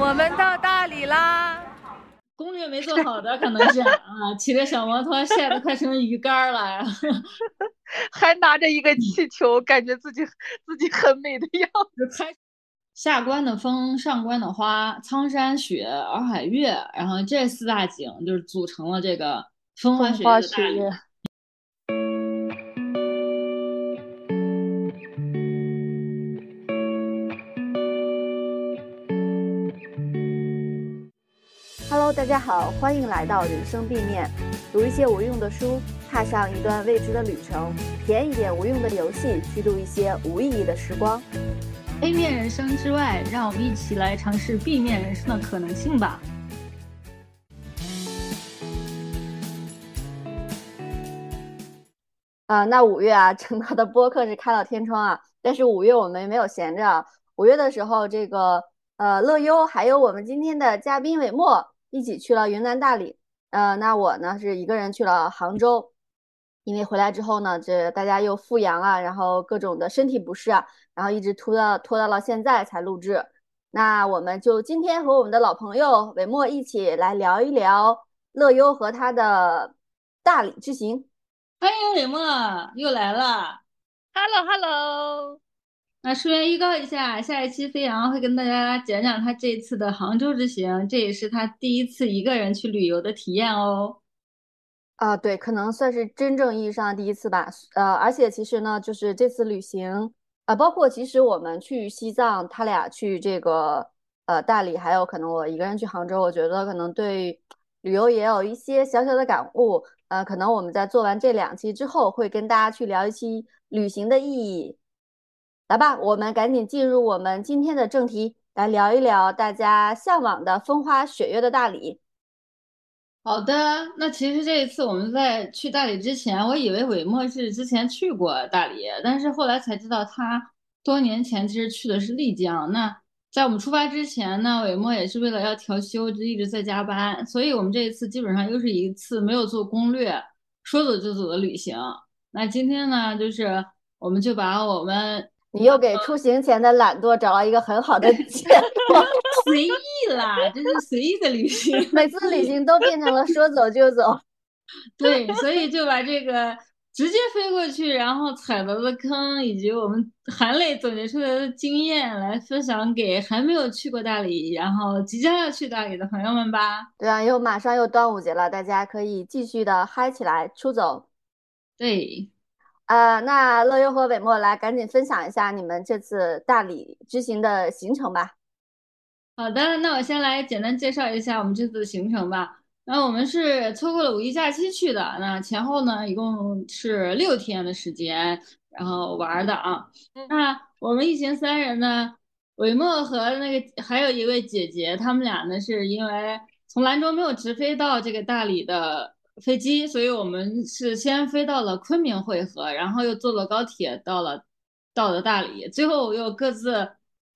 我们到大理啦！攻略没做好的可能是啊，骑着小摩托晒得快成鱼干了，还拿着一个气球，感觉自己自己很美的样子。下关的风，上关的花，苍山雪，洱海月，然后这四大景就是组成了这个风花雪月的大理。大家好，欢迎来到人生 B 面，读一些无用的书，踏上一段未知的旅程，体验一点无用的游戏，虚度一些无意义的时光。A 面人生之外，让我们一起来尝试 B 面人生的可能性吧。啊，那五月啊，整个的播客是开了天窗啊，但是五月我们没有闲着。五月的时候，这个呃乐优还有我们今天的嘉宾韦墨。一起去了云南大理，呃，那我呢是一个人去了杭州，因为回来之后呢，这大家又复阳了，然后各种的身体不适啊，然后一直拖到拖到了现在才录制。那我们就今天和我们的老朋友韦墨一起来聊一聊乐优和他的大理之行。欢迎韦墨又来了，Hello Hello。那顺便预告一下，下一期飞扬会跟大家讲讲他这次的杭州之行，这也是他第一次一个人去旅游的体验哦。啊，对，可能算是真正意义上的第一次吧。呃，而且其实呢，就是这次旅行，啊，包括其实我们去西藏，他俩去这个呃大理，还有可能我一个人去杭州，我觉得可能对旅游也有一些小小的感悟。呃，可能我们在做完这两期之后，会跟大家去聊一期旅行的意义。来吧，我们赶紧进入我们今天的正题，来聊一聊大家向往的风花雪月的大理。好的，那其实这一次我们在去大理之前，我以为韦墨是之前去过大理，但是后来才知道他多年前其实去的是丽江。那在我们出发之前呢，韦墨也是为了要调休，就一直在加班，所以我们这一次基本上又是一次没有做攻略，说走就走的旅行。那今天呢，就是我们就把我们。你又给出行前的懒惰找了一个很好的借口，随意啦，这是随意的旅行。每次旅行都变成了说走就走。对，所以就把这个直接飞过去，然后踩到的坑，以及我们含泪总结出来的经验，来分享给还没有去过大理，然后即将要去大理的朋友们吧。对啊，又马上又端午节了，大家可以继续的嗨起来，出走。对。呃，那乐优和伟墨来赶紧分享一下你们这次大理之行的行程吧。好的，那我先来简单介绍一下我们这次的行程吧。那我们是错过了五一假期去的，那前后呢一共是六天的时间，然后玩的啊。那我们一行三人呢，伟墨和那个还有一位姐姐，他们俩呢是因为从兰州没有直飞到这个大理的。飞机，所以我们是先飞到了昆明汇合，然后又坐了高铁到了到了大理，最后又各自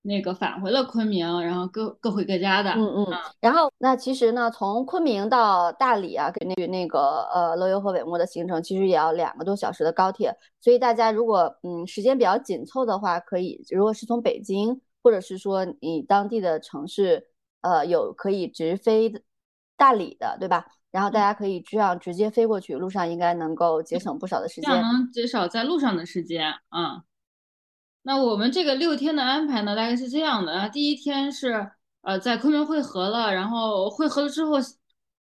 那个返回了昆明，然后各各回各家的。嗯嗯。然后那其实呢，从昆明到大理啊，给那那个呃乐游和伟墨的行程，其实也要两个多小时的高铁。所以大家如果嗯时间比较紧凑的话，可以如果是从北京，或者是说你当地的城市，呃有可以直飞大理的，对吧？然后大家可以这样直接飞过去，路上应该能够节省不少的时间，这样能减少在路上的时间啊。那我们这个六天的安排呢，大概是这样的：第一天是呃在昆明汇合了，然后汇合了之后，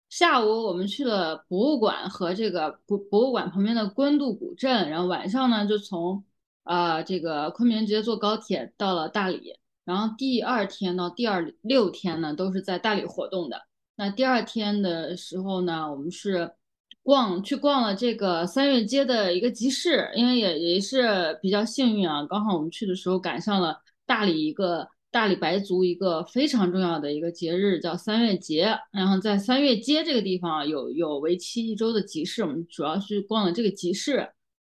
下午我们去了博物馆和这个博博物馆旁边的官渡古镇，然后晚上呢就从呃这个昆明直接坐高铁到了大理，然后第二天到第二六天呢都是在大理活动的。那第二天的时候呢，我们是逛去逛了这个三月街的一个集市，因为也也是比较幸运啊，刚好我们去的时候赶上了大理一个大理白族一个非常重要的一个节日，叫三月节。然后在三月街这个地方有有为期一周的集市，我们主要是逛了这个集市。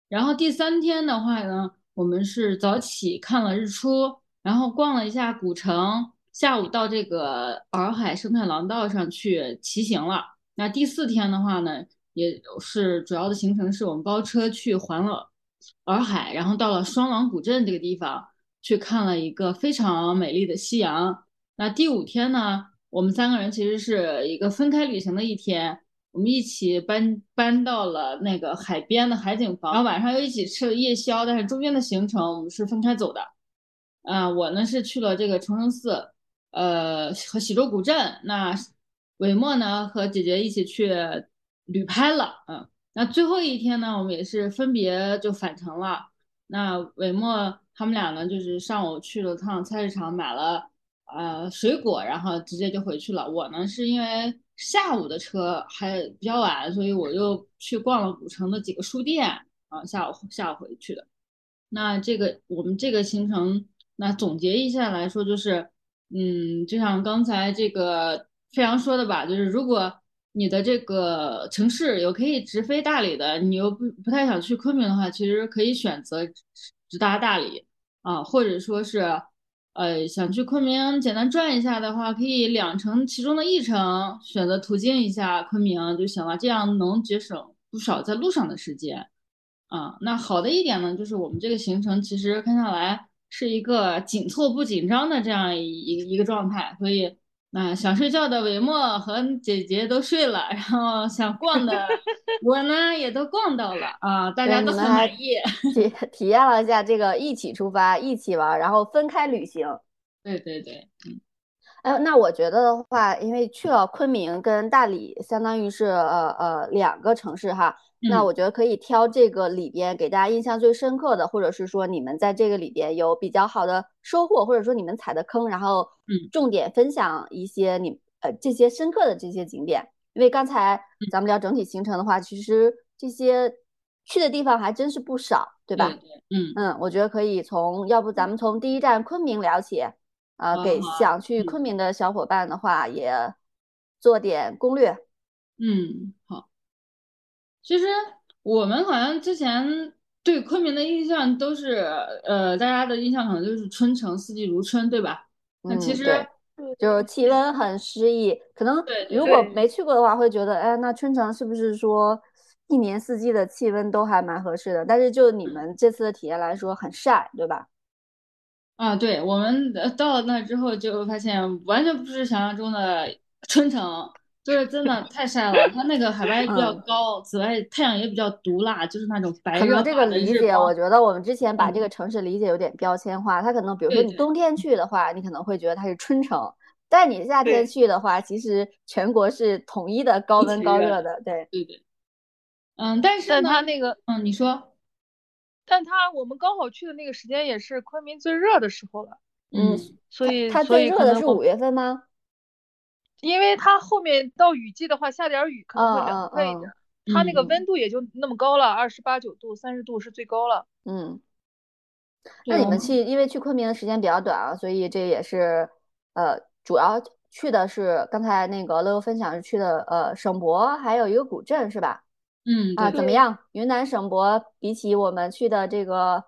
然后第三天的话呢，我们是早起看了日出，然后逛了一下古城。下午到这个洱海生态廊道上去骑行了。那第四天的话呢，也是主要的行程是我们包车去环了洱海，然后到了双廊古镇这个地方去看了一个非常美丽的夕阳。那第五天呢，我们三个人其实是一个分开旅行的一天，我们一起搬搬到了那个海边的海景房，然后晚上又一起吃了夜宵，但是中间的行程我们是分开走的。啊，我呢是去了这个崇圣寺，呃和喜洲古镇。那韦墨呢和姐姐一起去旅拍了，嗯。那最后一天呢，我们也是分别就返程了。那韦墨他们俩呢，就是上午去了趟菜市场，买了呃水果，然后直接就回去了。我呢是因为下午的车还比较晚，所以我又去逛了古城的几个书店，啊，下午下午回去的。那这个我们这个行程，那总结一下来说，就是，嗯，就像刚才这个飞扬说的吧，就是如果。你的这个城市有可以直飞大理的，你又不不太想去昆明的话，其实可以选择直达大理啊，或者说是，呃，想去昆明简单转一下的话，可以两程其中的一程选择途径一下昆明就行了，这样能节省不少在路上的时间啊。那好的一点呢，就是我们这个行程其实看下来是一个紧凑不紧张的这样一一个状态，所以。那想睡觉的韦墨和姐姐都睡了，然后想逛的 我呢也都逛到了啊，大家都很满意。体体验了一下这个一起出发、一起玩，然后分开旅行。对对对，嗯。哎，那我觉得的话，因为去了昆明跟大理，相当于是呃呃两个城市哈。那我觉得可以挑这个里边给大家印象最深刻的，或者是说你们在这个里边有比较好的收获，或者说你们踩的坑，然后嗯，重点分享一些你呃这些深刻的这些景点。因为刚才咱们聊整体行程的话，其实这些去的地方还真是不少，对吧？嗯嗯，我觉得可以从要不咱们从第一站昆明聊起，啊，给想去昆明的小伙伴的话也做点攻略。嗯，好。其实我们好像之前对昆明的印象都是，呃，大家的印象可能就是春城四季如春，对吧？那其实就是气温很诗意，可能如果没去过的话，会觉得，哎，那春城是不是说一年四季的气温都还蛮合适的？但是就你们这次的体验来说，很晒，对吧？啊，对，我们到了那之后就发现，完全不是想象中的春城。就是真的太晒了，它那个海拔也比较高，紫外太阳也比较毒辣，就是那种白热可能这个理解，我觉得我们之前把这个城市理解有点标签化。它可能，比如说你冬天去的话，你可能会觉得它是春城，但你夏天去的话，其实全国是统一的高温高热的。对对对。嗯，但是但它那个，嗯，你说，但它我们刚好去的那个时间也是昆明最热的时候了。嗯，所以它最热的是五月份吗？因为它后面到雨季的话，下点雨可能会凉快一点。它那个温度也就那么高了，二十八九度、三十度是最高了。嗯，那你们去，因为去昆明的时间比较短啊，所以这也是呃，主要去的是刚才那个乐乐分享是去的呃省博，还有一个古镇是吧？嗯啊，怎么样？云南省博比起我们去的这个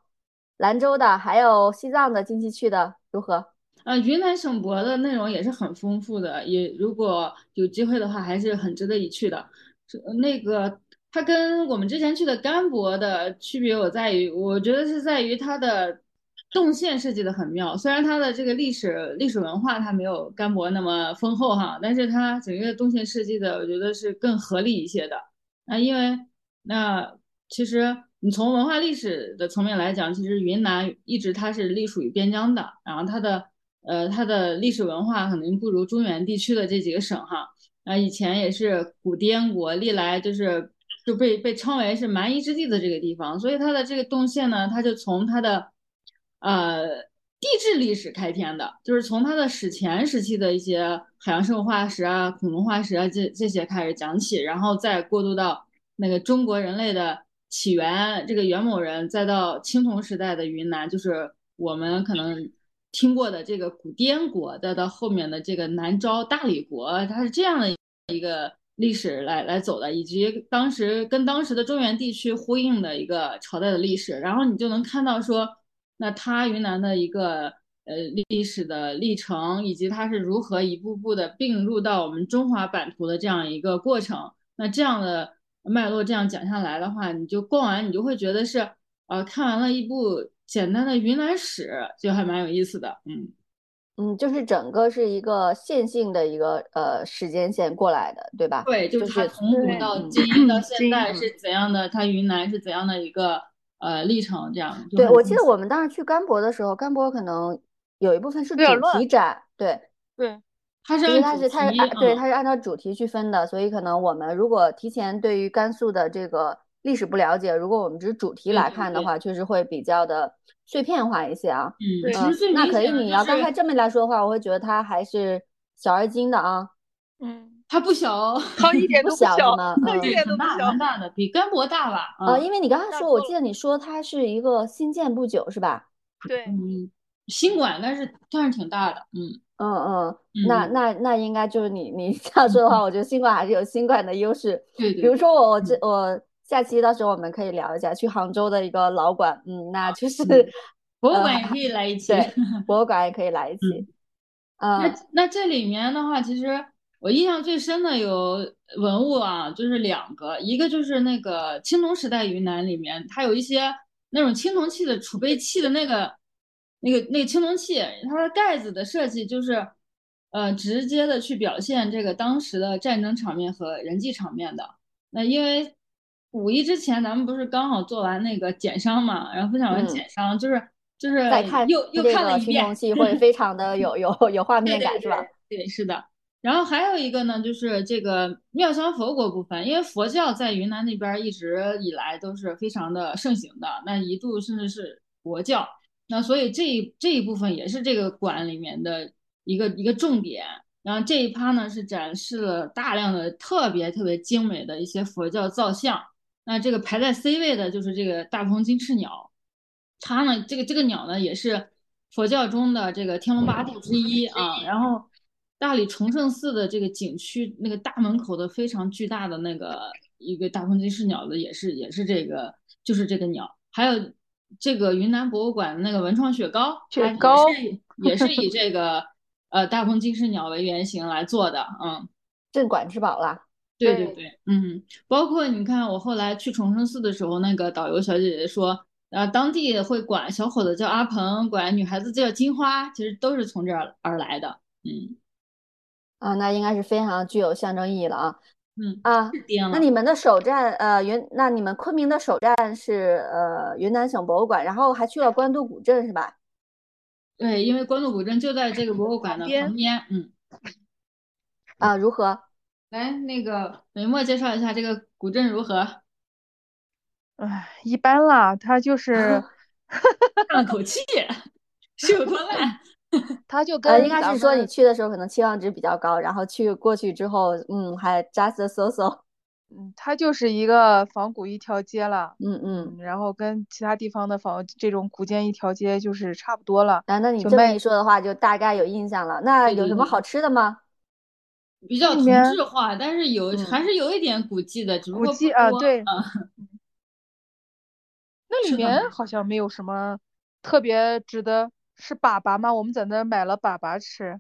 兰州的，还有西藏的近期去的如何？啊，云南省博的内容也是很丰富的，也如果有机会的话，还是很值得一去的。那个它跟我们之前去的甘博的区别，我在于，我觉得是在于它的动线设计的很妙。虽然它的这个历史历史文化它没有甘博那么丰厚哈，但是它整个动线设计的，我觉得是更合理一些的。那因为那其实你从文化历史的层面来讲，其实云南一直它是隶属于边疆的，然后它的。呃，它的历史文化肯定不如中原地区的这几个省哈。啊，以前也是古滇国，历来就是就被被称为是蛮夷之地的这个地方，所以它的这个动线呢，它就从它的呃地质历史开篇的，就是从它的史前时期的一些海洋生物化石啊、恐龙化石啊这这些开始讲起，然后再过渡到那个中国人类的起源，这个元谋人，再到青铜时代的云南，就是我们可能。听过的这个古滇国，再到后面的这个南诏大理国，它是这样的一个历史来来走的，以及当时跟当时的中原地区呼应的一个朝代的历史，然后你就能看到说，那它云南的一个呃历史的历程，以及它是如何一步步的并入到我们中华版图的这样一个过程。那这样的脉络这样讲下来的话，你就逛完，你就会觉得是呃看完了一部。简单的云南史就还蛮有意思的，嗯，嗯，就是整个是一个线性的一个呃时间线过来的，对吧？对，就是从古到今到现在是怎样的？它云南是怎样的一个呃历程？这样。对，我记得我们当时去甘博的时候，甘博可能有一部分是主题展，对对，它是因为它是它是按对它是按照主题去分的，所以可能我们如果提前对于甘肃的这个历史不了解，如果我们只是主题来看的话，确实会比较的。碎片化一些啊，嗯，其实最那可以。你要刚才这么来说的话，我会觉得它还是小而精的啊。嗯，它不小，它一点都不小吗？一点都不小，蛮大的，比甘博大吧？啊，因为你刚才说，我记得你说它是一个新建不久，是吧？对，嗯，新馆，但是但是挺大的，嗯嗯嗯。那那那应该就是你你这样说的话，我觉得新馆还是有新馆的优势。对对。比如说我我这我。下期到时候我们可以聊一下去杭州的一个老馆，嗯，那就是 博物馆也可以来一起，对，博物馆也可以来一期。嗯，那那这里面的话，其实我印象最深的有文物啊，就是两个，一个就是那个青铜时代云南里面，它有一些那种青铜器的储备器的那个那个那个青铜器，它的盖子的设计就是呃直接的去表现这个当时的战争场面和人际场面的。那因为五一之前，咱们不是刚好做完那个减伤嘛，然后分享完减伤，就是就是再看又又看了一遍，会非常的有 有有画面感，是吧？对，是的。然后还有一个呢，就是这个妙香佛国部分，因为佛教在云南那边一直以来都是非常的盛行的，那一度甚至是国教，那所以这一这一部分也是这个馆里面的一个一个重点。然后这一趴呢是展示了大量的特别特别精美的一些佛教造像。那这个排在 C 位的就是这个大鹏金翅鸟，它呢，这个这个鸟呢也是佛教中的这个天龙八部之一啊。然后大理崇圣寺的这个景区那个大门口的非常巨大的那个一个大鹏金翅鸟的也是也是这个就是这个鸟。还有这个云南博物馆的那个文创雪糕，雪糕也是以这个呃大鹏金翅鸟为原型来做的，嗯，镇馆之宝啦。对对对，嗯，包括你看，我后来去崇圣寺的时候，那个导游小姐姐说，啊，当地会管小伙子叫阿鹏，管女孩子叫金花，其实都是从这儿而来的，嗯，啊，那应该是非常具有象征意义了啊，嗯啊，那你们的首站，呃，云，那你们昆明的首站是呃云南省博物馆，然后还去了官渡古镇是吧？对，因为官渡古镇就在这个博物馆的旁边，嗯，啊，如何？来，那个美墨介绍一下这个古镇如何？哎，一般啦，它就 是叹了口气，是有多烂？他就跟应该是说你去的时候可能期望值比较高，然后去过去之后，嗯，还 just so so。嗯，它就是一个仿古一条街了，嗯嗯，然后跟其他地方的仿这种古建一条街就是差不多了。啊，那你这么一说的话，就大概有印象了。那有什么好吃的吗？比较同质化，但是有还是有一点古迹的，只不过古迹啊，对，那里面好像没有什么特别值得。是粑粑吗？我们在那买了粑粑吃。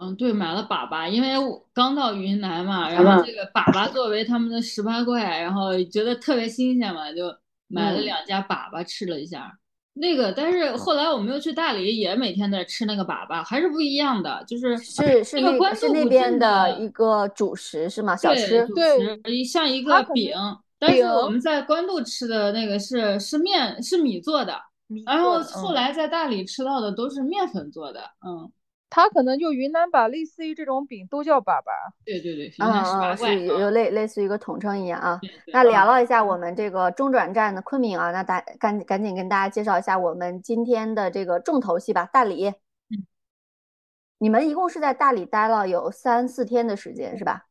嗯，对，买了粑粑，因为刚到云南嘛，然后这个粑粑作为他们的十八怪，然后觉得特别新鲜嘛，就买了两家粑粑吃了一下。那个，但是后来我们又去大理，也每天在吃那个粑粑，还是不一样的，就是是是那个是那边的一个主食是吗？小吃对，像一个饼，但是我们在官渡吃的那个是是面是米做的，然后后来在大理吃到的都是面粉做的，嗯。他可能就云南把类似于这种饼都叫粑粑，对对对，啊啊是有类类似于一个统称一样啊。那聊了一下我们这个中转站的昆明啊，那大赶赶紧跟大家介绍一下我们今天的这个重头戏吧，大理。嗯，你们一共是在大理待了有三四天的时间是吧？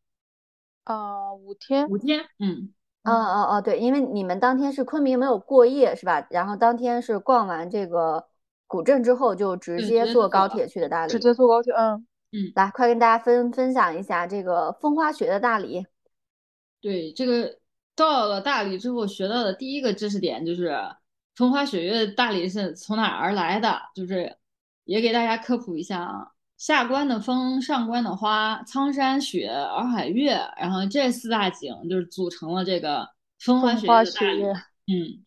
啊，五天，五天，嗯，哦哦哦，对，因为你们当天是昆明没有过夜是吧？然后当天是逛完这个。古镇之后就直接坐高铁去的大理，直接坐高铁，嗯嗯，来快跟大家分分享一下这个风花雪月大理。对，这个到了大理之后学到的第一个知识点就是风花雪月大理是从哪而来的，就是也给大家科普一下啊，下关的风，上关的花，苍山雪，洱海月，然后这四大景就是组成了这个风花雪月的大理，嗯。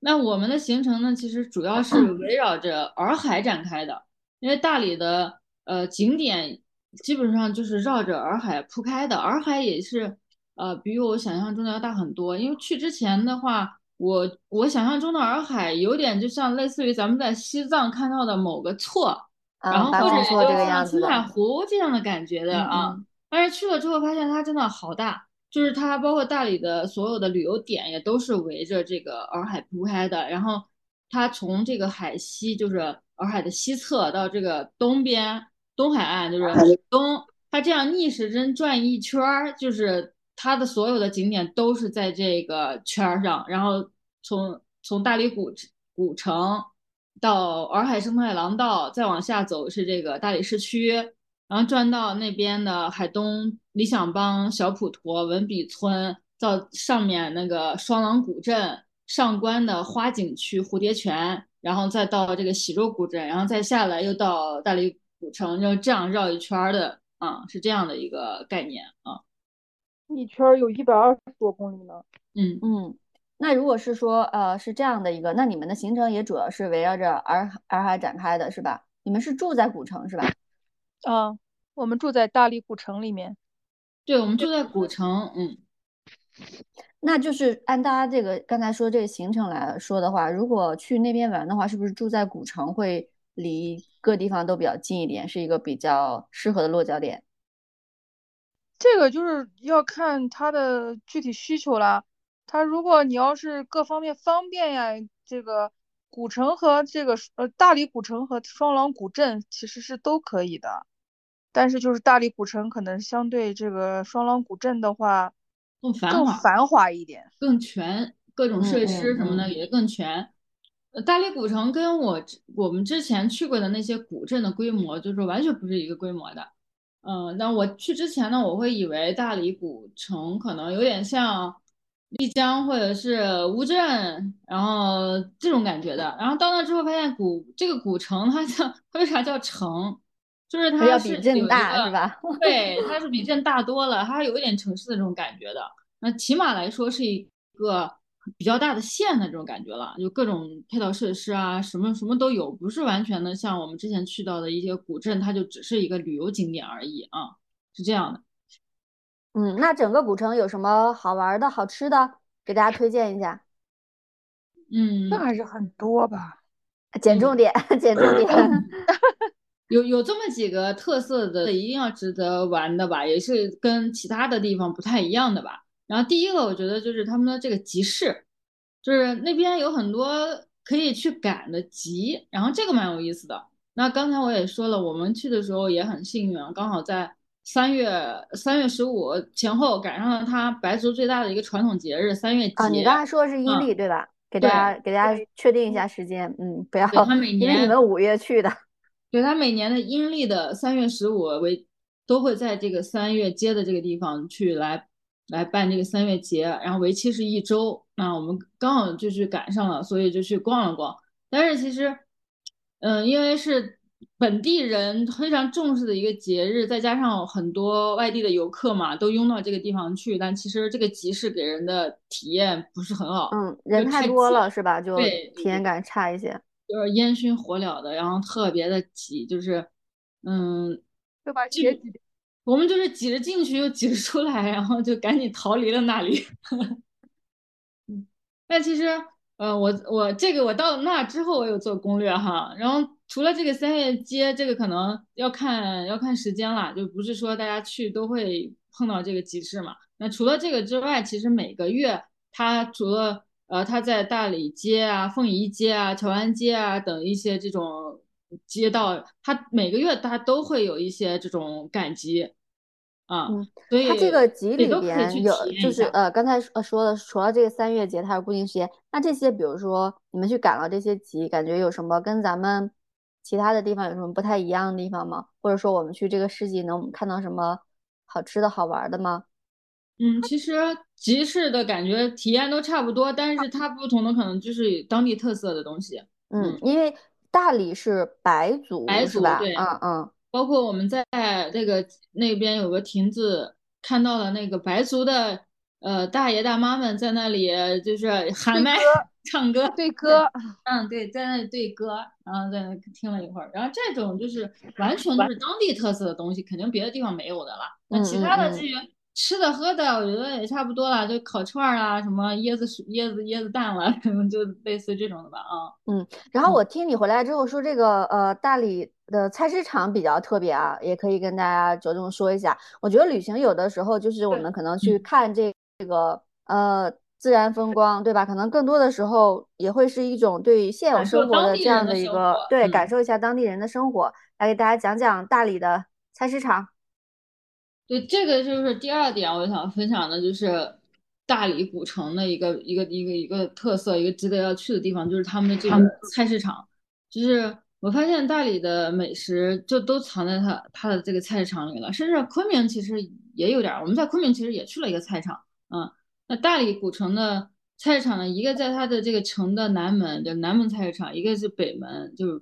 那我们的行程呢，其实主要是围绕着洱海展开的。因为大理的呃景点基本上就是绕着洱海铺开的，洱海也是呃比我想象中的要大很多。因为去之前的话，我我想象中的洱海有点就像类似于咱们在西藏看到的某个错，然后或者就像青海湖这样的感觉的啊。但是去了之后发现它真的好大，就是它包括大理的所有的旅游点也都是围着这个洱海铺开的，然后它从这个海西就是洱海的西侧到这个东边东海岸就是东，它这样逆时针转一圈儿，就是它的所有的景点都是在这个圈儿上，然后从从大理古古城到洱海生态廊道，再往下走是这个大理市区。然后转到那边的海东理想邦、小普陀、文笔村，到上面那个双廊古镇、上关的花景区、蝴蝶泉，然后再到这个喜洲古镇，然后再下来又到大理古城，就这样绕一圈的啊，是这样的一个概念啊。一圈有一百二十多公里呢。嗯嗯，那如果是说呃是这样的一个，那你们的行程也主要是围绕着洱洱海展开的是吧？你们是住在古城是吧？啊，我们住在大理古城里面。对，我们住在古城。嗯，那就是按大家这个刚才说这个行程来说的话，如果去那边玩的话，是不是住在古城会离各地方都比较近一点，是一个比较适合的落脚点？这个就是要看他的具体需求啦。他如果你要是各方面方便呀，这个。古城和这个呃大理古城和双廊古镇其实是都可以的，但是就是大理古城可能相对这个双廊古镇的话更繁华繁华一点，更全，各种设施什么的也更全。大理古城跟我我们之前去过的那些古镇的规模就是完全不是一个规模的。嗯，那我去之前呢，我会以为大理古城可能有点像。丽江或者是乌镇，然后这种感觉的，然后到那之后发现古这个古城它叫它为啥叫城？就是它是比镇大是吧？对，它是比镇大多了，它有一点城市的这种感觉的。那起码来说是一个比较大的县的这种感觉了，就各种配套设施啊，什么什么都有，不是完全的像我们之前去到的一些古镇，它就只是一个旅游景点而已啊，是这样的。嗯，那整个古城有什么好玩的、好吃的，给大家推荐一下？嗯，那还是很多吧。捡重点，捡重点。有有这么几个特色的，一定要值得玩的吧，也是跟其他的地方不太一样的吧。然后第一个，我觉得就是他们的这个集市，就是那边有很多可以去赶的集，然后这个蛮有意思的。那刚才我也说了，我们去的时候也很幸运啊，刚好在。三月三月十五前后赶上了他白族最大的一个传统节日三月节啊！你刚才说的是阴历对吧？给大家给大家确定一下时间，嗯，不要他每年因为你们五月去的，对他每年的阴历的三月十五为都会在这个三月街的这个地方去来来办这个三月节，然后为期是一周。那我们刚好就去赶上了，所以就去逛了逛。但是其实，嗯，因为是。本地人非常重视的一个节日，再加上很多外地的游客嘛，都拥到这个地方去。但其实这个集市给人的体验不是很好，嗯，人太多了是吧？就对，体验感差一些。就是烟熏火燎的，然后特别的挤，就是，嗯，就把挤。我们就是挤着进去又挤着出来，然后就赶紧逃离了那里。嗯，但其实，呃，我我这个我到了那之后，我有做攻略哈，然后。除了这个三月街，这个可能要看要看时间了，就不是说大家去都会碰到这个集市嘛。那除了这个之外，其实每个月它除了呃，它在大理街啊、凤仪街啊、乔安街啊等一些这种街道，它每个月它都会有一些这种赶集啊。所以它这个集里边有就是呃，刚才呃说的，除了这个三月节它是固定时间，那这些比如说你们去赶了这些集，感觉有什么跟咱们？其他的地方有什么不太一样的地方吗？或者说我们去这个市集能看到什么好吃的好玩的吗？嗯，其实集市的感觉体验都差不多，但是它不同的可能就是当地特色的东西。嗯，因为大理是白族，白族对，嗯嗯，包括我们在那个那边有个亭子，看到了那个白族的呃大爷大妈们在那里就是喊麦 唱歌对歌，嗯，对，在那里对歌，然后在那听了一会儿，然后这种就是完全就是当地特色的东西，肯定别的地方没有的了。那其他的至于吃的喝的，我觉得也差不多了，就烤串啊，什么椰子椰子椰子蛋了，就类似这种的吧，啊。嗯，然后我听你回来之后说这个呃大理的菜市场比较特别啊，也可以跟大家着重说一下。我觉得旅行有的时候就是我们可能去看这这个呃。自然风光，对吧？可能更多的时候也会是一种对现有生活的这样的一个对感受一下当地人的生活，来给大家讲讲大理的菜市场。对，这个就是第二点，我想分享的就是大理古城的一个一个一个一个特色，一个值得要去的地方，就是他们的这个菜市场。就是我发现大理的美食就都藏在它它的这个菜市场里了，甚至昆明其实也有点，我们在昆明其实也去了一个菜场，嗯。那大理古城的菜市场呢？一个在它的这个城的南门，就南门菜市场；一个是北门，就是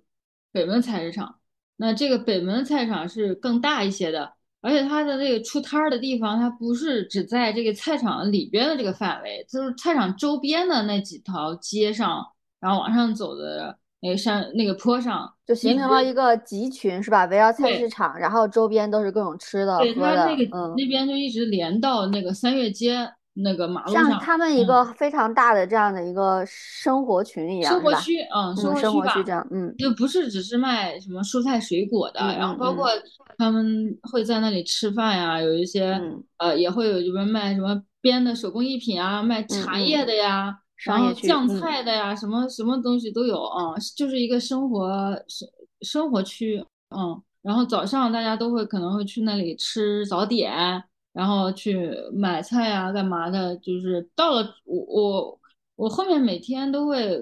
北门菜市场。那这个北门菜市场是更大一些的，而且它的那个出摊儿的地方，它不是只在这个菜场里边的这个范围，就是菜场周边的那几条街上，然后往上走的那个山那个坡上，就形成了一个集群，是吧？围绕菜市场，然后周边都是各种吃的、喝的。对，它那个那边就一直连到那个三月街。那个马路上，像他们一个非常大的这样的一个生活群一样，生活区，嗯，生活区这样，嗯，就不是只是卖什么蔬菜水果的，然后包括他们会在那里吃饭呀，有一些呃也会有就是卖什么编的手工艺品啊，卖茶叶的呀，然后酱菜的呀，什么什么东西都有啊，就是一个生活生生活区，嗯，然后早上大家都会可能会去那里吃早点。然后去买菜啊，干嘛的？就是到了我我我后面每天都会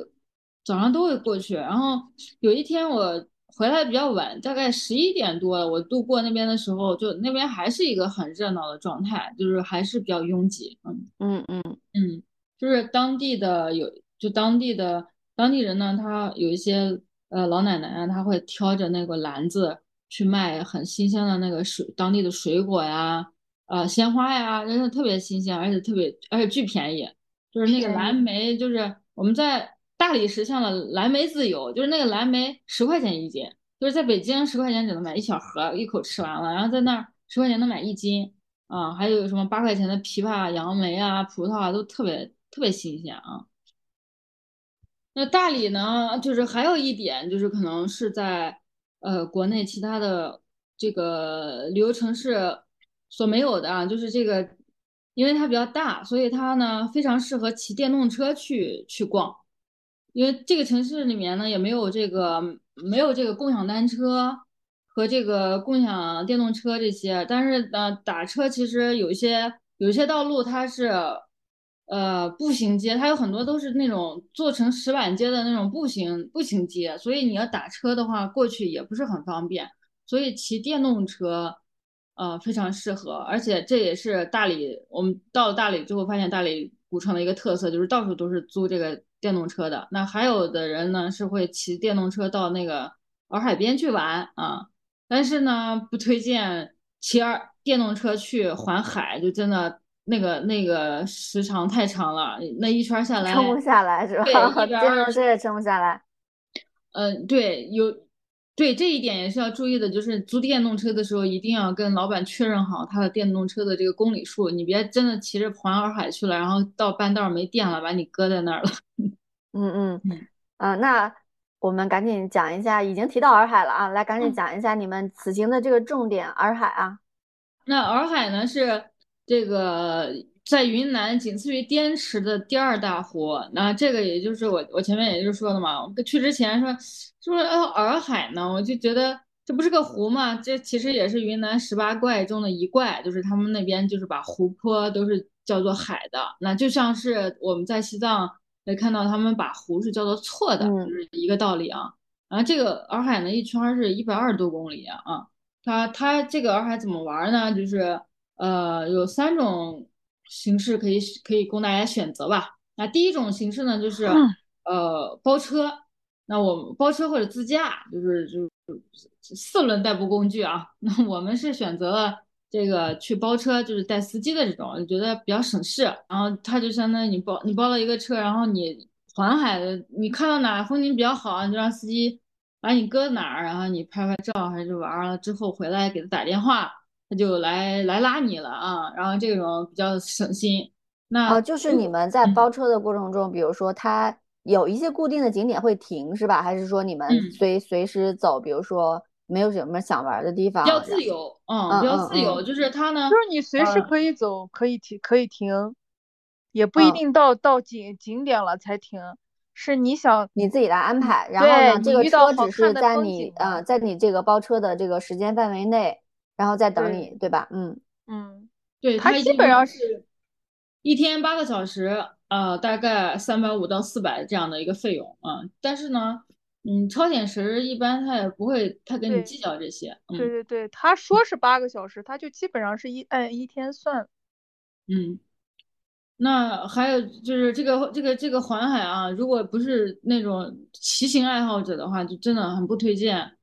早上都会过去。然后有一天我回来比较晚，大概十一点多了，我路过那边的时候，就那边还是一个很热闹的状态，就是还是比较拥挤。嗯嗯嗯嗯，就是当地的有就当地的当地人呢，他有一些呃老奶奶啊，他会挑着那个篮子去卖很新鲜的那个水当地的水果呀。呃，鲜花呀，真的特别新鲜，而且特别，而且巨便宜。就是那个蓝莓，就是我们在大理实现了蓝莓自由，就是那个蓝莓十块钱一斤，就是在北京十块钱只能买一小盒，一口吃完了，然后在那儿十块钱能买一斤啊。还有什么八块钱的枇杷、杨梅啊、葡萄啊，都特别特别新鲜啊。那大理呢，就是还有一点，就是可能是在呃国内其他的这个旅游城市。所没有的啊，就是这个，因为它比较大，所以它呢非常适合骑电动车去去逛。因为这个城市里面呢也没有这个没有这个共享单车和这个共享电动车这些，但是呢打车其实有一些有一些道路它是呃步行街，它有很多都是那种做成石板街的那种步行步行街，所以你要打车的话过去也不是很方便，所以骑电动车。呃，非常适合，而且这也是大理。我们到了大理之后，发现大理古城的一个特色，就是到处都是租这个电动车的。那还有的人呢，是会骑电动车到那个洱海边去玩啊。但是呢，不推荐骑二电动车去环海，就真的那个那个时长太长了，那一圈下来撑不下来是吧？对，电动车也撑不下来。嗯，对，有。对这一点也是要注意的，就是租电动车的时候一定要跟老板确认好他的电动车的这个公里数，你别真的骑着环洱海去了，然后到半道没电了，把你搁在那儿了。嗯嗯嗯，啊，那我们赶紧讲一下，已经提到洱海了啊，来赶紧讲一下你们此行的这个重点洱海啊。那洱海呢是这个。在云南仅次于滇池的第二大湖，那这个也就是我我前面也就是说的嘛，去之前说说呃洱海呢，我就觉得这不是个湖嘛，这其实也是云南十八怪中的一怪，就是他们那边就是把湖泊都是叫做海的，那就像是我们在西藏也看到他们把湖是叫做错的，就是一个道理啊。然后这个洱海呢一圈是一百二十多公里啊，它它这个洱海怎么玩呢？就是呃有三种。形式可以可以供大家选择吧。那第一种形式呢，就是呃包车。那我们包车或者自驾，就是就是四轮代步工具啊。那我们是选择了这个去包车，就是带司机的这种，觉得比较省事。然后它就相当于你包你包了一个车，然后你环海的，你看到哪风景比较好，你就让司机把你搁哪儿，然后你拍拍照，还是玩了之后回来给他打电话，他就来来拉你了啊。然后这种比较省心。那哦，就是你们在包车的过程中，比如说他有一些固定的景点会停，是吧？还是说你们随随时走？比如说没有什么想玩的地方，比较自由，嗯，比较自由。就是他呢，就是你随时可以走，可以停，可以停。也不一定到到景景点了才停，是你想你自己来安排。然后呢，这个车只是在你呃在你这个包车的这个时间范围内，然后再等你，对吧？嗯嗯，对，他基本上是一天八个小时，呃，大概三百五到四百这样的一个费用啊。但是呢，嗯，超点时一般他也不会太跟你计较这些。对对对，他说是八个小时，他就基本上是一按一天算。嗯。那还有就是这个这个这个环海啊，如果不是那种骑行爱好者的话，就真的很不推荐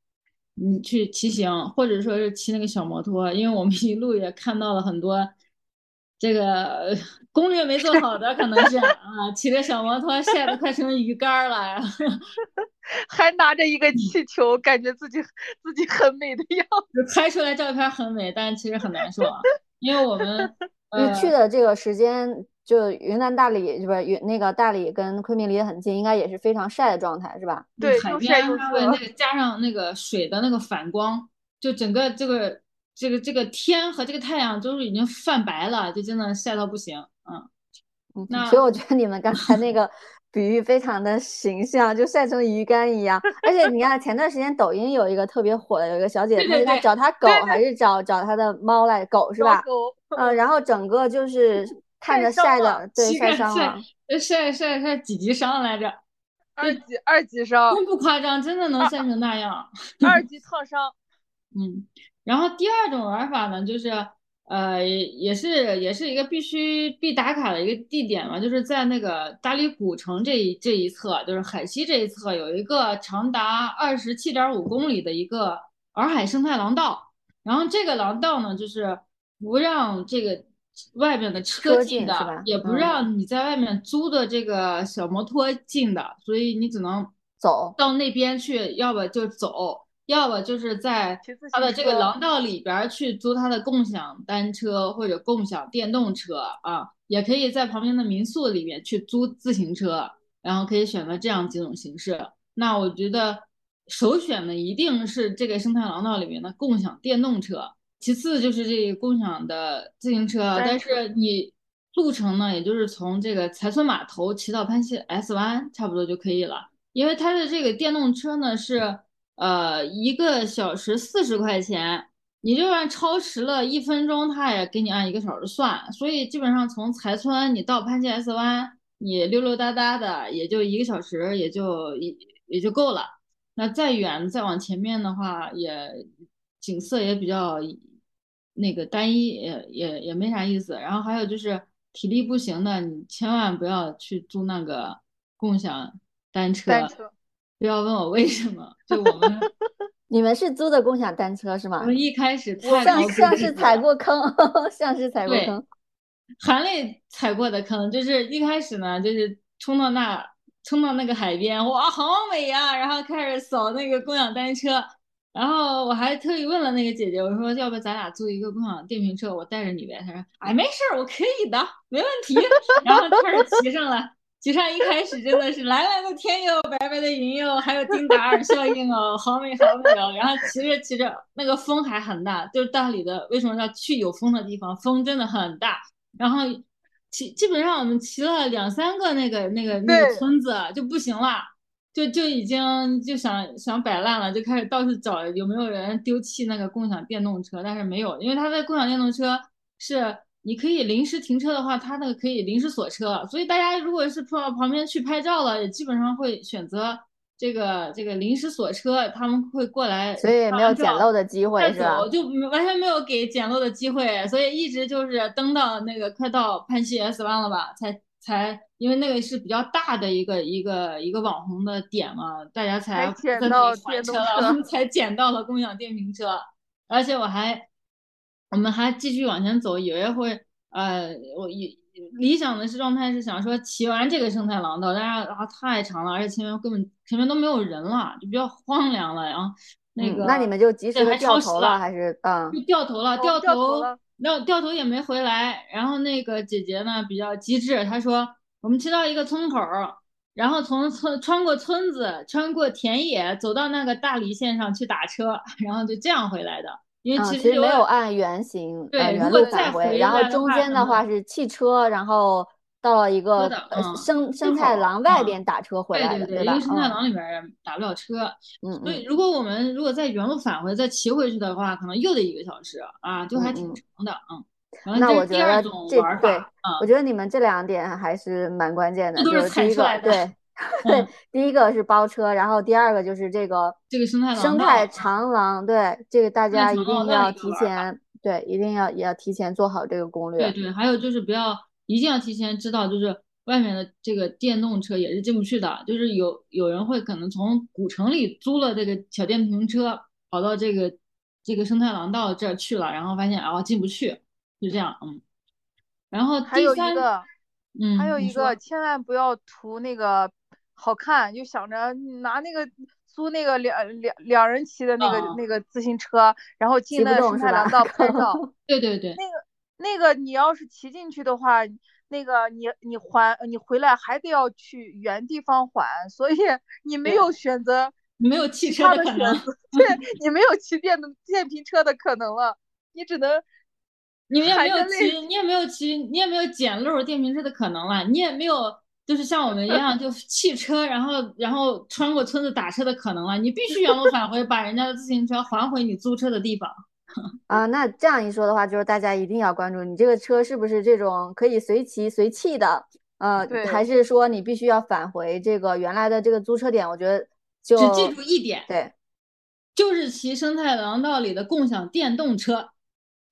你去骑行，或者说是骑那个小摩托，因为我们一路也看到了很多这个攻略没做好的，可能是啊，骑着小摩托晒得快成鱼干了，还拿着一个气球，感觉自己自己很美的样子，拍出来照片很美，但其实很难受啊，因为我们你去的这个时间。就云南大理，不是云那个大理跟昆明离得很近，应该也是非常晒的状态，是吧？对，海边它会那个加上那个水的那个反光，就整个这个这个这个天和这个太阳都是已经泛白了，就真的晒到不行。嗯，那所以我觉得你们刚才那个 比喻非常的形象，就晒成鱼干一样。而且你看前段时间抖音有一个特别火的，有一个小姐姐，她找她狗还是找找她的猫来狗是吧？狗。嗯，然后整个就是。看着晒的，对，晒伤了，晒晒晒几级伤来着？二级二级伤，真不夸张，真的能 晒成那样。二级烫伤。嗯，然后第二种玩法呢，就是呃，也是也是一个必须必打卡的一个地点嘛，就是在那个大理古城这一这一侧，就是海西这一侧有一个长达二十七点五公里的一个洱海生态廊道，然后这个廊道呢，就是不让这个。外面的车进的，也不让你在外面租的这个小摩托进的，所以你只能走到那边去，要不就走，要不就是在它的这个廊道里边去租它的共享单车或者共享电动车啊，也可以在旁边的民宿里面去租自行车，然后可以选择这样几种形式。那我觉得首选的一定是这个生态廊道里面的共享电动车。其次就是这个共享的自行车，但是你路程呢，也就是从这个财村码头骑到潘溪 S 湾，差不多就可以了。因为它的这个电动车呢是，呃，一个小时四十块钱，你就算超时了一分钟，它也给你按一个小时算。所以基本上从财村你到潘溪 S 湾，你溜溜达达的也就一个小时，也就也也就够了。那再远再往前面的话，也景色也比较。那个单一也也也没啥意思，然后还有就是体力不行的，你千万不要去租那个共享单车，不要问我为什么。就我们，你们是租的共享单车是吗？我们一开始像 像是踩过坑，像是踩过坑，含泪踩过的坑，就是一开始呢，就是冲到那冲到那个海边，哇，好美呀，然后开始扫那个共享单车。然后我还特意问了那个姐姐，我说要不咱俩租一个共享电瓶车，我带着你呗。她说哎，没事儿，我可以的，没问题。然后开始骑上了，骑上一开始真的是蓝蓝的天哟，白白的云哟，还有丁达尔效应哦，好美好美哦。然后骑着骑着，那个风还很大，就是大理的为什么要去有风的地方？风真的很大。然后骑基本上我们骑了两三个那个那个那个村子就不行了。就就已经就想想摆烂了，就开始到处找有没有人丢弃那个共享电动车，但是没有，因为它的共享电动车是你可以临时停车的话，它那个可以临时锁车，所以大家如果是到旁边去拍照了，也基本上会选择这个这个临时锁车，他们会过来，所以没有捡漏的机会是吧？就完全没有给捡漏的机会，所以一直就是登到那个快到潘西 S 湾了吧，才才。因为那个是比较大的一个一个一个网红的点嘛，大家才在那里还车了，才捡到了共享电瓶车。而且我还，我们还继续往前走，以为会呃，我以理想的是状态是想说骑完这个生态廊道，但是啊太长了，而且前面根本前面都没有人了，就比较荒凉了。然后那个，那你们就及时掉头了，还是嗯就掉头了，哦掉头掉掉掉头也没回来。然后那个姐姐呢比较机智，她说我们骑到一个村口儿，然后从村穿过村子，穿过田野，走到那个大理线上去打车，然后就这样回来的。因为嗯，其实其实没有按原型对呃原如果再路返回，回然后中间的嗯话是汽车，然后到了一个生生态廊外嗯边打车回来的，对对，因吧？为生态嗯廊里面儿打不了车，嗯嗯所以如果我们如果在原路返回再骑回去的话，可能又得一个小时啊，就还挺长的，嗯。那我觉得这对我觉得你们这两点还是蛮关键的，就是是第一个对对嗯，第一个是包车，然后第二个就是这个这个生态廊生态长廊，对，这个大家一定要提前，对，一定要也要提前做好这个攻略。对对，还有就是不要一定要提前知道，就是外面的这个电动车也是进不去的，就是有有人会可能从古城里租了这个小电瓶车，跑到这个这个生态廊道这儿去了，然后发现啊进不去，就这样，嗯。然后还有一第三，个，嗯，还有一个千万不要图那个好看，就想着拿那个租那个两两两人骑的那个、嗯那个自行车，然后进那生动是吧态廊道拍照。对对对，那个那个你要是骑进去的话，那个你你还你回来还得要去原地方还，所以 你没有选择你没有汽车的可能，对你没有骑电动电瓶车的可能了，你只能 你们也没有骑，你也没有骑，你也没有捡漏电瓶车的可能了，你也没有就是像我们一样就汽车，然后然后穿过村子打车的可能了，你必须原路返回，把人家的自行车还回你租车的地方。啊，那这样一说的话，就是大家一定要关注你这个车是不是这种可以随骑随弃的，呃，对还是说你必须要返回这个原来的这个租车点？我觉得就只记住一点，对，就是骑生态廊道里的共享电动车，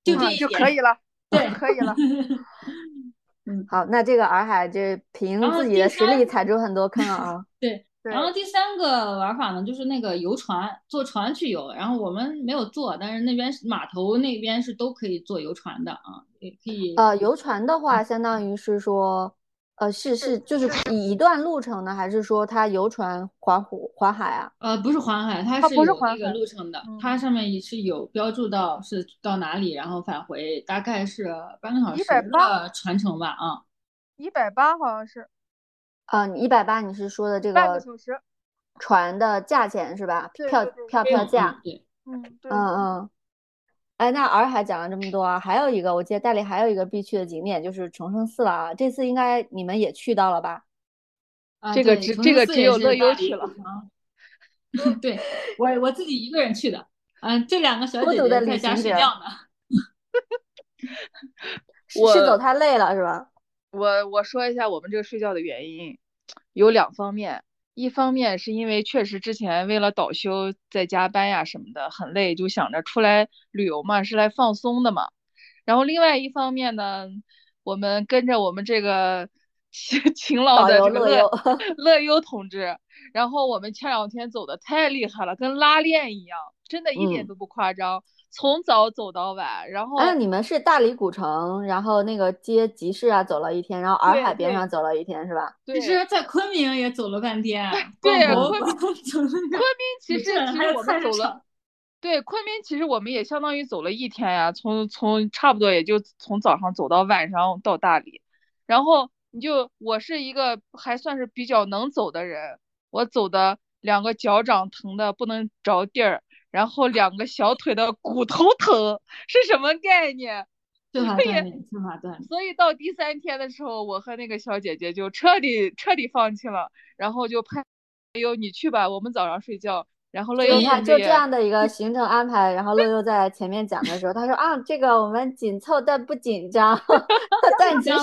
就这嗯就一点可以了，对可以了。嗯好，那这个洱海这凭自己的实力踩出很多坑啊。对。对然后第三个玩法呢，就是那个游船，坐船去游。然后我们没有坐，但是那边码头那边是都可以坐游船的啊，也可以。呃，游船的话，相当于是说，呃，是是就是以一段路程呢，还是说它游船环湖环海啊？呃，不是环海，它是是有那个路程的，嗯它上面也是有标注到是到哪里，然后返回，大概是半个小时180的船程吧，啊，一百八好像是啊，你一百八，你是说的这个半小时。船的价钱是吧？票票票嗯价嗯，对，嗯，嗯嗯。哎，那洱海讲了这么多啊，还有一个，我记得大理还有一个必去的景点就是崇圣寺了啊。这次应该你们也去到了吧？啊，这个只这个只有乐优去了 对我我自己一个人去的，嗯，这两个小姐姐在家睡觉呢。我 是是走太累了是吧？我我说一下我们这个睡觉的原因，有两方面，一方面是因为确实之前为了倒休在加班呀什么的很累，就想着出来旅游嘛，是来放松的嘛。然后另外一方面呢，我们跟着我们这个勤 勤劳的这个乐乐优同志，然后我们前两天走的太厉害了，跟拉练一样，真的一点嗯。都不夸张，从早走到晚，然后哎，你们是大理古城，然后那个街集市啊走了一天，然后洱海边上走了一天是吧？对其实，在昆明也走了半天，对昆明昆明其实其实我们走了。对，昆明其实我们也相当于走了一天呀，从从差不多也就从早上走到晚上到大理，然后你就我是一个还算是比较能走的人，我走的两个脚掌疼的不能着地儿，然后两个小腿的骨头疼，是什么概念？缺乏所以到第三天的时候，我和那个小姐姐就彻底彻底放弃了，然后就派乐优你去吧，我们早上睡觉。然后乐优你看，就这样的一个行程安排，然后乐优在前面讲的时候，他说啊，这个我们紧凑但不紧张，但其实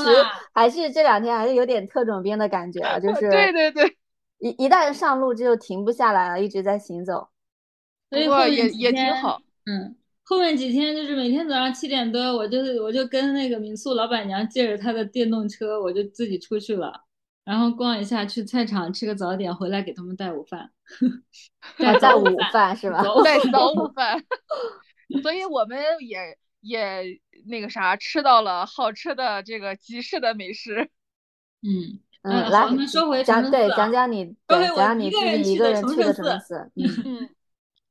还是这两天还是有点特种兵的感觉啊，就 是对对对，一一旦上路就停不下来了，一直在行走。所以不过也后面几也挺天好。嗯，后面几天就是每天早上七点多，我就是我就跟那个民宿老板娘借着她的电动车，我就自己出去了，然后逛一下，去菜场吃个早点，回来给他们带午饭，带带午早午饭，是吧？带早午饭，所以我们也也那个啥吃到了好吃的这个集市的美食。嗯 嗯，来我们说回讲对讲讲你讲讲你自一个人己一个人去的崇圣寺嗯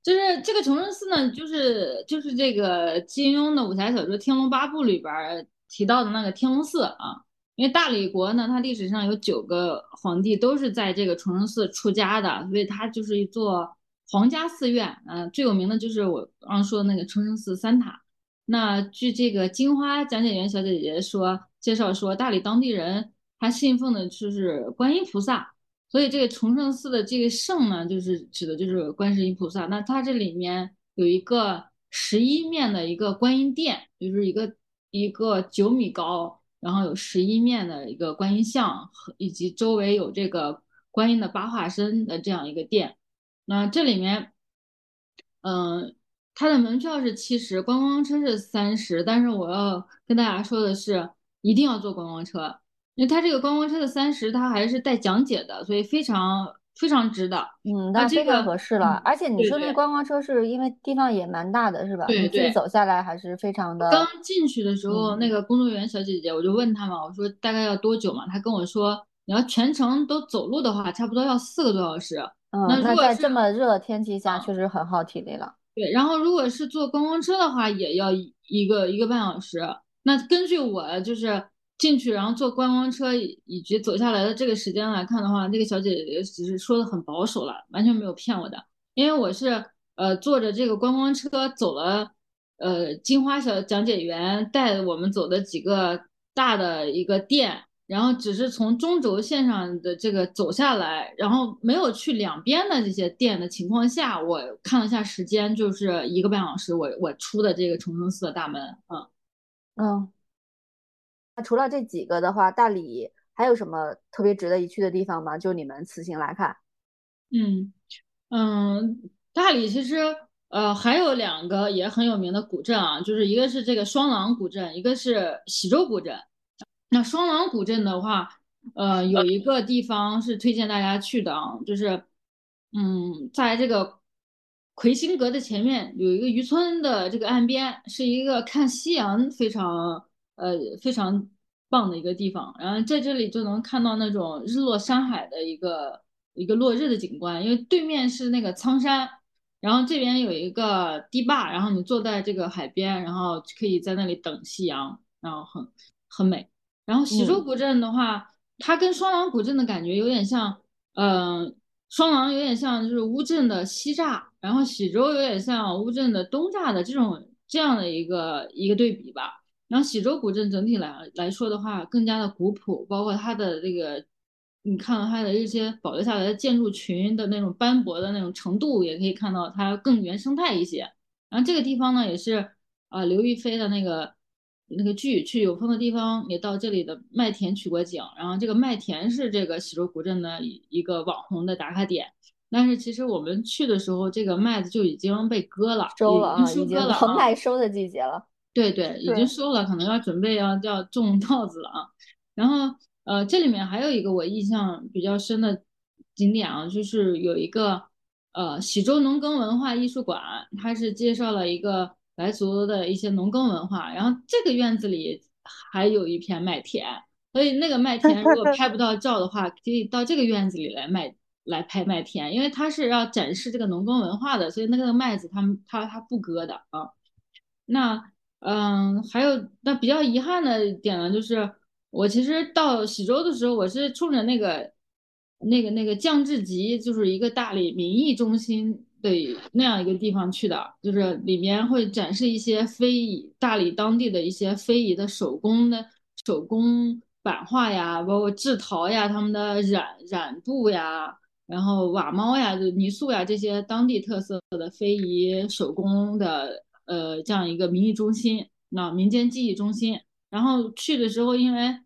就是这个崇圣寺呢，就是就是这个金庸的武侠小说《天龙八部》里边提到的那个天龙寺啊。因为大理国呢，它历史上有九个皇帝都是在这个崇圣寺出家的，所以它就是一座皇家寺院。嗯、最有名的就是我刚刚说的那个崇圣寺三塔。那据这个金花讲解员小姐姐说介绍说，大理当地人他信奉的就是观音菩萨，所以这个崇圣寺的这个圣呢，就是指的就是观世音菩萨。那它这里面有一个十一面的一个观音殿，就是一个一个九米高，然后有十一面的一个观音像，以及周围有这个观音的八化身的这样一个殿。那这里面，嗯、它的门票是七十，观光车是三十，但是我要跟大家说的是，一定要坐观光车。因为它这个观光车的三十，它还是带讲解的，所以非常非常值的。嗯，那这那非常个合适了。嗯而且你说那观光车是因为地方也蛮大的，是吧？对走下来还是非常的。刚进去的时候，嗯那个工作人员小姐姐，我就问她嘛，我说大概要多久嘛？她跟我说，你要全程都走路的话，差不多要四个多小时。嗯，那如果那在这么热的天气下，嗯确实很耗体力了。对，然后如果是坐观光车的话，也要一一个一个半小时。那根据我就是进去，然后坐观光车以及走下来的这个时间来看的话，那个小姐姐只是说的很保守了，完全没有骗我的。因为我是呃坐着这个观光车走了，呃金花小讲解员带我们走的几个大的一个店，然后只是从中轴线上的这个走下来，然后没有去两边的这些店的情况下，我看了一下时间，就是一个半小时我，我出的这个崇圣寺的大门，嗯。嗯，那除了这几个的话，大理还有什么特别值得一去的地方吗？就你们此行来看。嗯嗯，大理其实呃还有两个也很有名的古镇啊，就是一个是这个双廊古镇，一个是喜洲古镇。那双廊古镇的话，呃有一个地方是推荐大家去的啊，就是嗯在这个魁星阁的前面有一个渔村的这个岸边，是一个看夕阳非常呃非常棒的一个地方，然后在这里就能看到那种日落山海的一个一个落日的景观，因为对面是那个苍山，然后这边有一个堤坝，然后你坐在这个海边，然后可以在那里等夕阳，然后很很美。然后喜洲嗯古镇的话，它跟双廊古镇的感觉有点像，嗯、双廊有点像就是乌镇的西栅，然后喜洲有点像乌镇的东栅的这种这样的一个一个对比吧。然后喜洲古镇整体来来说的话，更加的古朴，包括它的这个，你看到它的一些保留下来的建筑群的那种斑驳的那种程度，也可以看到它更原生态一些。然后这个地方呢，也是啊、刘亦菲的那个那个剧《去有风的地方》也到这里的麦田取过景，然后这个麦田是这个喜洲古镇的一一个网红的打卡点。但是其实我们去的时候，这个麦子就已经被割了，收了啊，已经收已经到割了啊。麦收的季节了。对对，已经对收了，可能要准备要要种稻子了啊。然后呃，这里面还有一个我印象比较深的景点啊，就是有一个呃喜洲农耕文化艺术馆，它是介绍了一个白族的一些农耕文化。然后这个院子里还有一片麦田，所以那个麦 田如果拍不到照的话，可以到这个院子里来卖来拍麦田，因为它是要展示这个农耕文化的，所以那个麦子他们他他不割的啊。那嗯，还有那比较遗憾的点呢，就是我其实到喜洲的时候，我是冲着那个那个那个降智集，就是一个大理民意中心的那样一个地方去的，就是里面会展示一些非遗大理当地的一些非遗的手工的手工版画呀，包括制陶呀，他们的染染布呀。然后瓦猫呀、就泥塑呀这些当地特色的非遗手工的呃这样一个民意中心，那民间记忆中心。然后去的时候，因为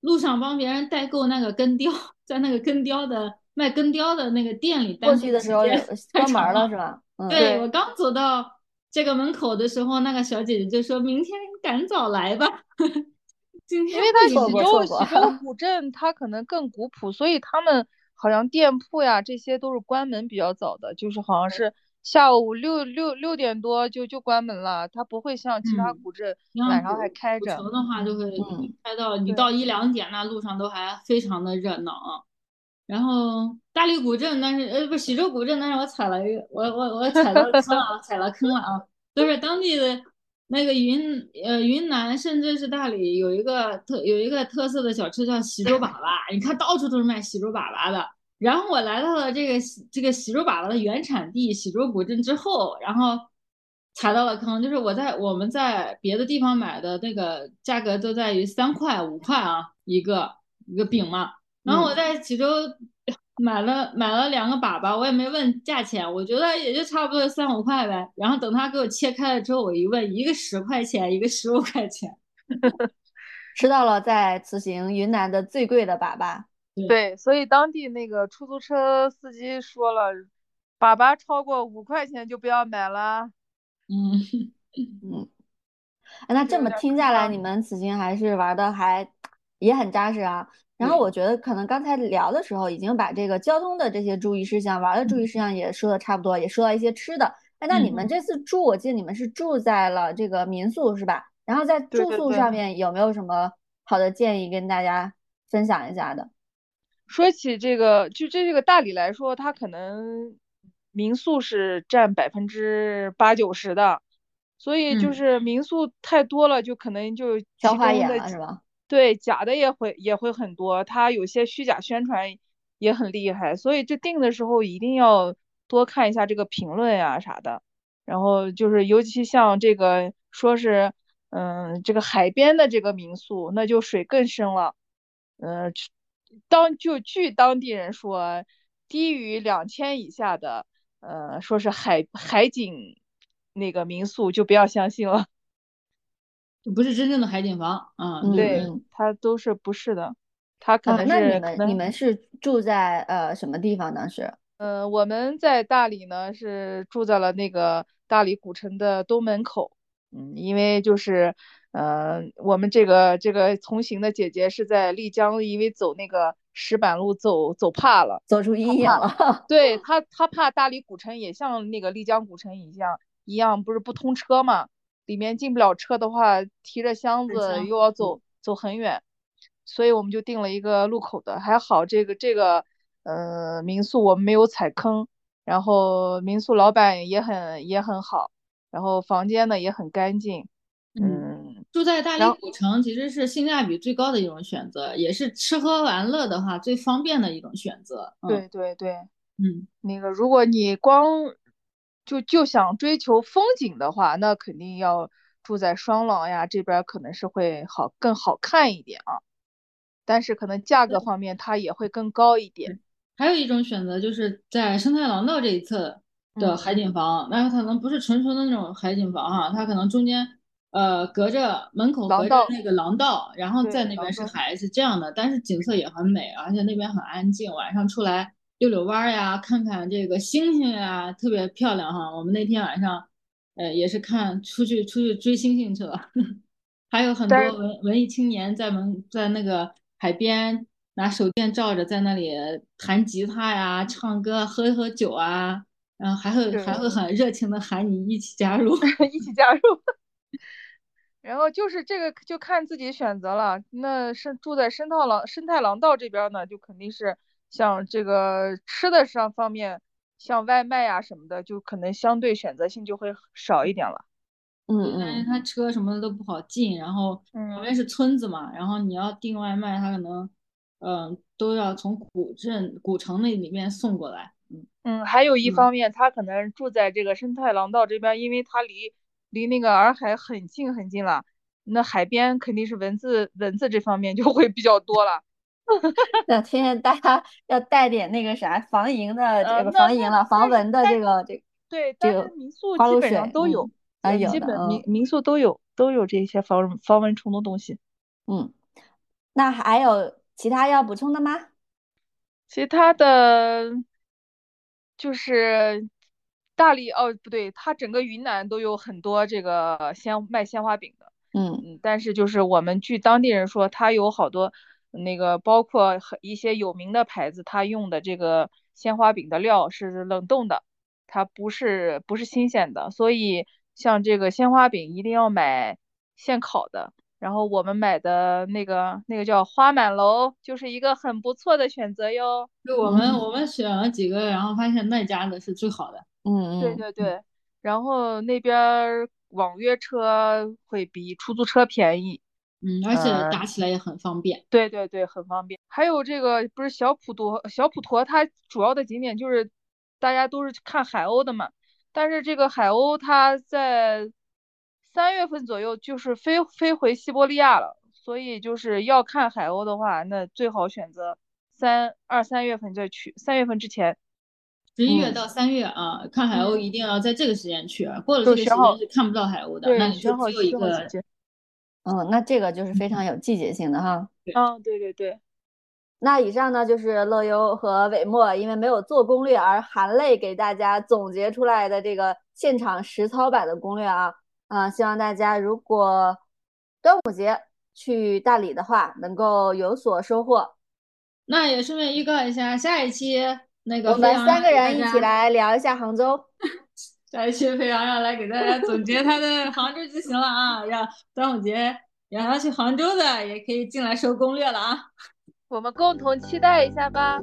路上帮别人代购那个根雕，在那个根雕的卖根雕的那个店里过去的时候有时间太关门长了 是吧？嗯，对，对我刚走到这个门口的时候，那个小姐姐就说明天赶早来吧，今天因为它错喜过错过洲喜洲古镇它可能更古朴，所以他们好像店铺呀这些都是关门比较早的，就是好像是下午六六六点多就就关门了，它不会像其他嗯古镇像晚上还开着。古城的话，就会嗯开到你到一两点，那路上都还非常的热闹啊。然后大理古镇，但是呃不喜洲古镇，但是我踩了一个，我我我踩了坑了，踩了坑了啊！都是当地的那个云呃云南，甚至是大理有一个特有一个特色的小吃叫喜洲粑粑，你看到处都是卖喜洲粑粑的。然后我来到了这个这个喜洲粑粑的原产地喜洲古镇之后，然后踩到了坑，就是我在我们在别的地方买的那个价格都在于三块五块啊一个一个饼嘛，然后我嗯在喜州买了买了两个粑粑，我也没问价钱，我觉得也就差不多三五块呗。然后等他给我切开了之后，我一问，一个十块钱，一个十五块钱。吃到了在此行云南的最贵的粑粑。对，所以当地那个出租车司机说了，粑粑超过五块钱就不要买了。嗯，嗯，哎那这么听下来，你们此行还是玩的还也很扎实啊。然后我觉得可能刚才聊的时候，已经把这个交通的这些注意事项、玩的注意事项也说的差不多，也说到一些吃的。哎，那你们嗯这次住，我记得你们是住在了这个民宿是吧？然后在住宿上面有没有什么好的建议跟大家分享一下的？说起这个，就这这个大理来说，它可能民宿是占百分之八九十的，所以就嗯是民宿太多了，就可能就其挑花眼了是吧？对假的也会也会很多，它有些虚假宣传也很厉害，所以这订的时候一定要多看一下这个评论呀啥的。然后就是尤其像这个说是，嗯，这个海边的这个民宿，那就水更深了。嗯，当就据当地人说，低于两千以下的，呃，说是海海景那个民宿就不要相信了。就 不是真正的海景房啊。嗯对嗯，它都是不是的，它可啊，能那你是可能，们你们是住在呃什么地方当时？呃，我们在大理呢是住在了那个大理古城的东门口，嗯，因为就是，呃，我们这个这个同行的姐姐是在丽江，因为走那个石板路走走怕了。走出阴影了。对她，她怕大理古城也像那个丽江古城一样，一样不是不通车嘛，里面进不了车的话，提着箱子又要走走很远，所以我们就定了一个路口的，还好这个这个呃民宿我们没有踩坑，然后民宿老板也很也很好，然后房间呢也很干净，嗯，住在大理古城其实是性价比最高的一种选择，也是吃喝玩乐的话最方便的一种选择。嗯对对对。嗯，那个，如果你光就就想追求风景的话，那肯定要住在双廊呀，这边可能是会好更好看一点啊。但是可能价格方面它也会更高一点。还有一种选择就是在生态廊道这一侧的嗯海景房，那它可能不是纯纯的那种海景房哈，它可能中间呃隔着门口隔着那个廊道，然后在那边是海，是这样的，但是景色也很美，而且那边很安静，晚上出来溜溜弯儿呀，看看这个星星呀，特别漂亮哈。我们那天晚上呃也是看出去出去追星星去了，还有很多文文艺青年在门在那个海边拿手电照着，在那里弹吉他呀、唱歌、喝喝酒啊，然后还会还会很热情的喊你一起加入。一起加入。然后就是这个就看自己选择了。那是住在生态廊生态廊道这边儿呢，就肯定是像这个吃的上方面，像外卖呀什么的，就可能相对选择性就会少一点了。嗯嗯，但是它车什么的都不好进，然后旁嗯边是村子嘛，然后你要订外卖，它可能嗯、都要从古镇古城那里面送过来。嗯，嗯，还有一嗯方面，他可能住在这个生态廊道这边儿，因为他离离那个洱海很近很近了，那海边肯定是蚊子蚊子这方面就会比较多了。那现在大家要带点那个啥防蝇的这个防蝇了，防蚊的这个这个对，这个民宿基本上都有嗯，啊有的民民宿都有都有这些防防蚊虫的东西。嗯，那还有其他要补充的吗？其他的就是大理哦，不对，它整个云南都有很多这个鲜卖鲜花饼的。嗯嗯，但是就是我们据当地人说，它有好多那个包括很一些有名的牌子，它用的这个鲜花饼的料是冷冻的，它不是不是新鲜的，所以像这个鲜花饼一定要买现烤的。然后我们买的那个那个叫花满楼，就是一个很不错的选择哟。就我们我们选了几个，然后发现那家的是最好的。嗯嗯，对对对，然后那边网约车会比出租车便宜。嗯，而且打起来也很方便。对对对，很方便。还有这个不是小普陀，小普陀它主要的景点就是大家都是看海鸥的嘛。但是这个海鸥它在三月份左右就是飞飞回西伯利亚了，所以就是要看海鸥的话，那最好选择三二三月份再去，三月份之前。十一月到三月啊，看海鸥一定要在这个时间去啊，过了这个时间是看不到海鸥的。那你就只有一个。嗯，那这个就是非常有季节性的哈。嗯，对对对。那以上呢就是乐优和伟墨因为没有做攻略而含泪给大家总结出来的这个现场实操版的攻略啊。啊，希望大家如果端午节去大理的话，能够有所收获。那也顺便预告一下，下一期那个我们三个人一起来聊一下杭州。下一期飞扬要来给大家总结他的 杭州之行了啊！让端午节让他去杭州的也可以进来收攻略了啊！我们共同期待一下吧。